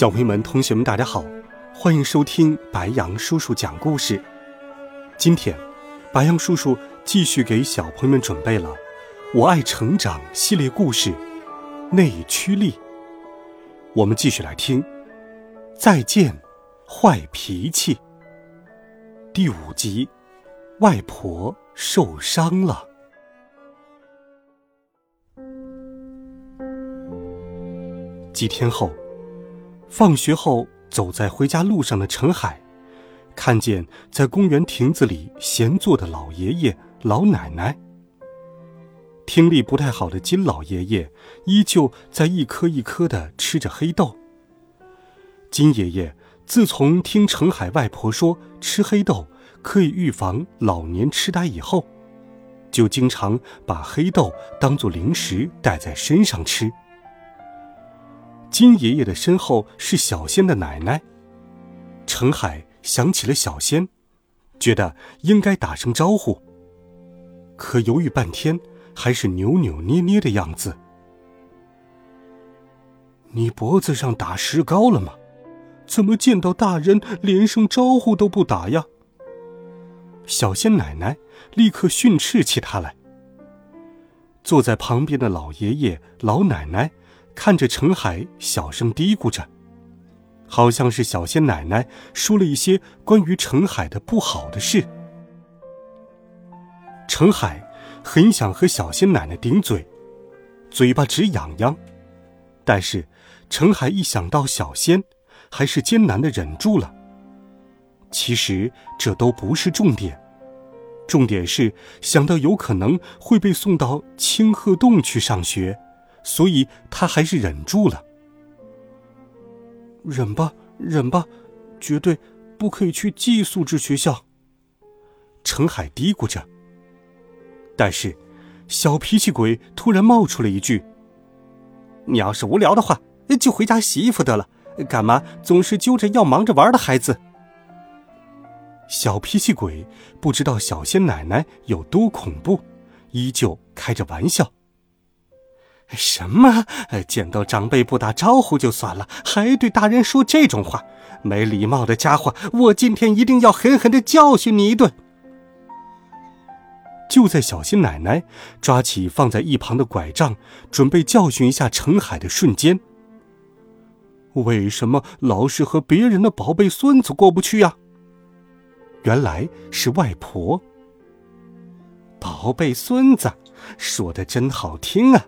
小朋友们、同学们，大家好，欢迎收听白杨叔叔讲故事。今天，白杨叔叔继续给小朋友们准备了《我爱成长》系列故事《内驱力》。我们继续来听《再见，坏脾气》第五集：外婆受伤了。几天后。放学后，走在回家路上的陈海，看见在公园亭子里闲坐的老爷爷、老奶奶。听力不太好的金老爷爷依旧在一颗一颗的吃着黑豆。金爷爷自从听陈海外婆说吃黑豆可以预防老年痴呆以后，就经常把黑豆当做零食带在身上吃。金爷爷的身后是小仙的奶奶。陈海想起了小仙，觉得应该打声招呼。可犹豫半天，还是扭扭捏捏的样子。你脖子上打石膏了吗？怎么见到大人连声招呼都不打呀？小仙奶奶立刻训斥起他来。坐在旁边的老爷爷、老奶奶。看着陈海，小声嘀咕着，好像是小仙奶奶说了一些关于陈海的不好的事。陈海很想和小仙奶奶顶嘴，嘴巴直痒痒，但是陈海一想到小仙，还是艰难的忍住了。其实这都不是重点，重点是想到有可能会被送到清鹤洞去上学。所以他还是忍住了。忍吧，忍吧，绝对不可以去寄宿制学校。程海嘀咕着。但是，小脾气鬼突然冒出了一句：“你要是无聊的话，就回家洗衣服得了，干嘛总是揪着要忙着玩的孩子？”小脾气鬼不知道小仙奶奶有多恐怖，依旧开着玩笑。什么？见到长辈不打招呼就算了，还对大人说这种话，没礼貌的家伙！我今天一定要狠狠的教训你一顿！就在小新奶奶抓起放在一旁的拐杖，准备教训一下陈海的瞬间，为什么老是和别人的宝贝孙子过不去呀？原来是外婆。宝贝孙子，说的真好听啊！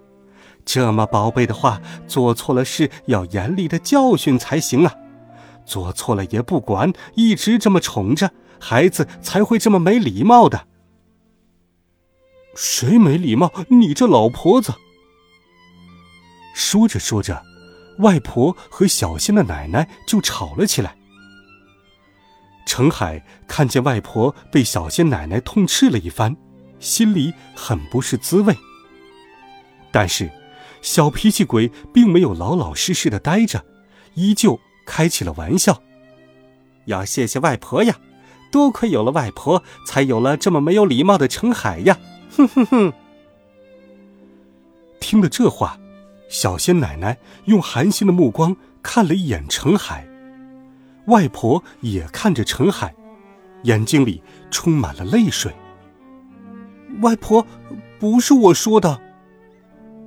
这么宝贝的话，做错了事要严厉的教训才行啊！做错了也不管，一直这么宠着孩子，才会这么没礼貌的。谁没礼貌？你这老婆子！说着说着，外婆和小仙的奶奶就吵了起来。程海看见外婆被小仙奶奶痛斥了一番，心里很不是滋味。但是。小脾气鬼并没有老老实实的待着，依旧开起了玩笑。要谢谢外婆呀，多亏有了外婆，才有了这么没有礼貌的陈海呀！哼哼哼。听了这话，小仙奶奶用寒心的目光看了一眼陈海，外婆也看着陈海，眼睛里充满了泪水。外婆，不是我说的。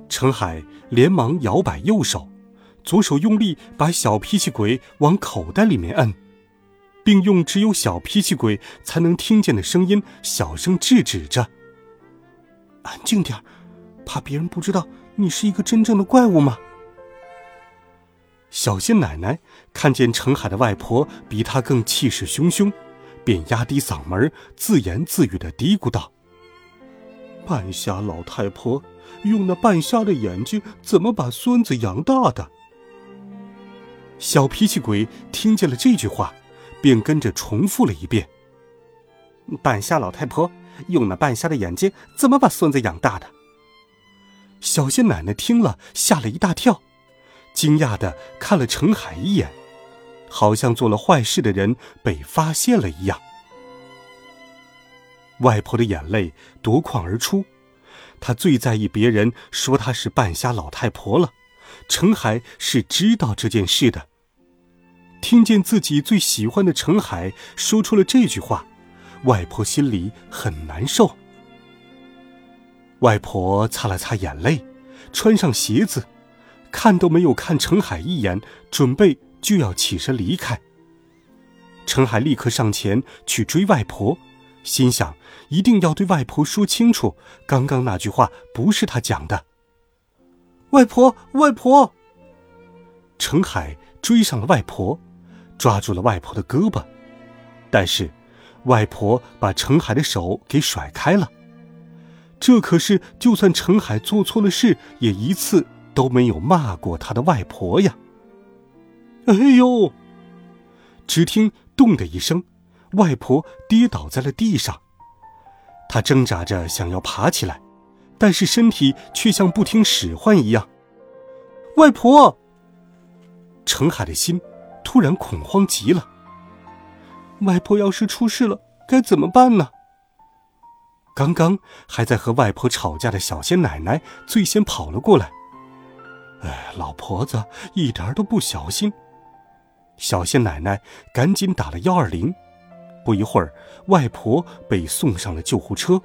陈海连忙摇摆右手，左手用力把小脾气鬼往口袋里面摁，并用只有小脾气鬼才能听见的声音小声制止着：“安静点儿怕别人不知道你是一个真正的怪物吗？”小仙奶奶看见陈海的外婆比她更气势汹汹，便压低嗓门自言自语的嘀咕道：“半瞎老太婆。”用那半瞎的眼睛怎么把孙子养大的？小脾气鬼听见了这句话，便跟着重复了一遍：“半瞎老太婆用那半瞎的眼睛，怎么把孙子养大的？”小仙奶奶听了，吓了一大跳，惊讶的看了程海一眼，好像做了坏事的人被发现了一样。外婆的眼泪夺眶而出，她最在意别人说她是半瞎老太婆了。程海是知道这件事的。听见自己最喜欢的程海说出了这句话，外婆心里很难受。外婆擦了擦眼泪，穿上鞋子，看都没有看程海一眼，准备就要起身离开。程海立刻上前去追外婆，心想一定要对外婆说清楚，刚刚那句话不是他讲的。外婆，外婆！程海追上了外婆，抓住了外婆的胳膊，但是外婆把程海的手给甩开了。这可是，就算程海做错了事，也一次都没有骂过他的外婆呀！哎呦！只听“咚”的一声，外婆跌倒在了地上。她挣扎着想要爬起来，但是身体却像不听使唤一样。外婆！程海的心突然恐慌极了。外婆要是出事了，该怎么办呢？刚刚还在和外婆吵架的小仙奶奶最先跑了过来。哎，老婆子一点都不小心。小仙奶奶赶紧打了幺二零。不一会儿，外婆被送上了救护车。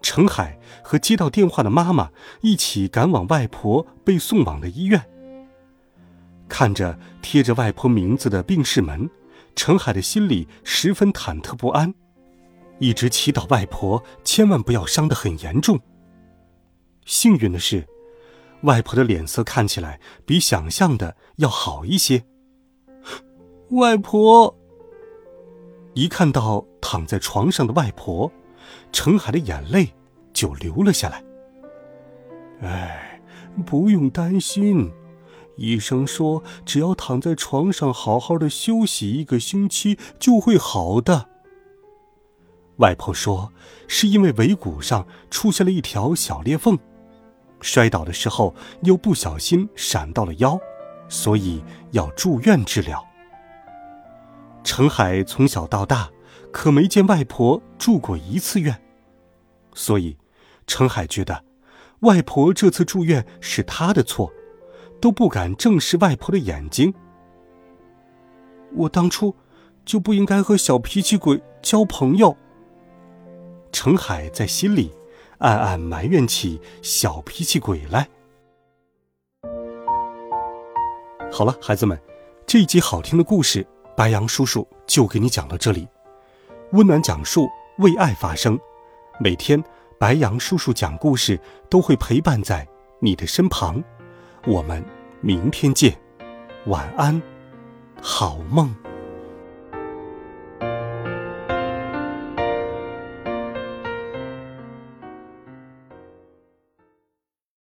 程海和接到电话的妈妈一起赶往外婆被送往的医院。看着贴着外婆名字的病室门，程海的心里十分忐忑不安。一直祈祷外婆千万不要伤得很严重。幸运的是，外婆的脸色看起来比想象的要好一些。外婆一看到躺在床上的外婆，程海的眼泪就流了下来。哎，不用担心，医生说只要躺在床上好好的休息一个星期就会好的。外婆说：“是因为尾骨上出现了一条小裂缝，摔倒的时候又不小心闪到了腰，所以要住院治疗。”程海从小到大可没见外婆住过一次院，所以程海觉得外婆这次住院是他的错，都不敢正视外婆的眼睛。我当初就不应该和小脾气鬼交朋友。程海在心里暗暗埋怨起小脾气鬼来。好了，孩子们，这一集好听的故事，白杨叔叔就给你讲到这里。温暖讲述，为爱发声。每天，白杨叔叔讲故事都会陪伴在你的身旁。我们明天见，晚安，好梦。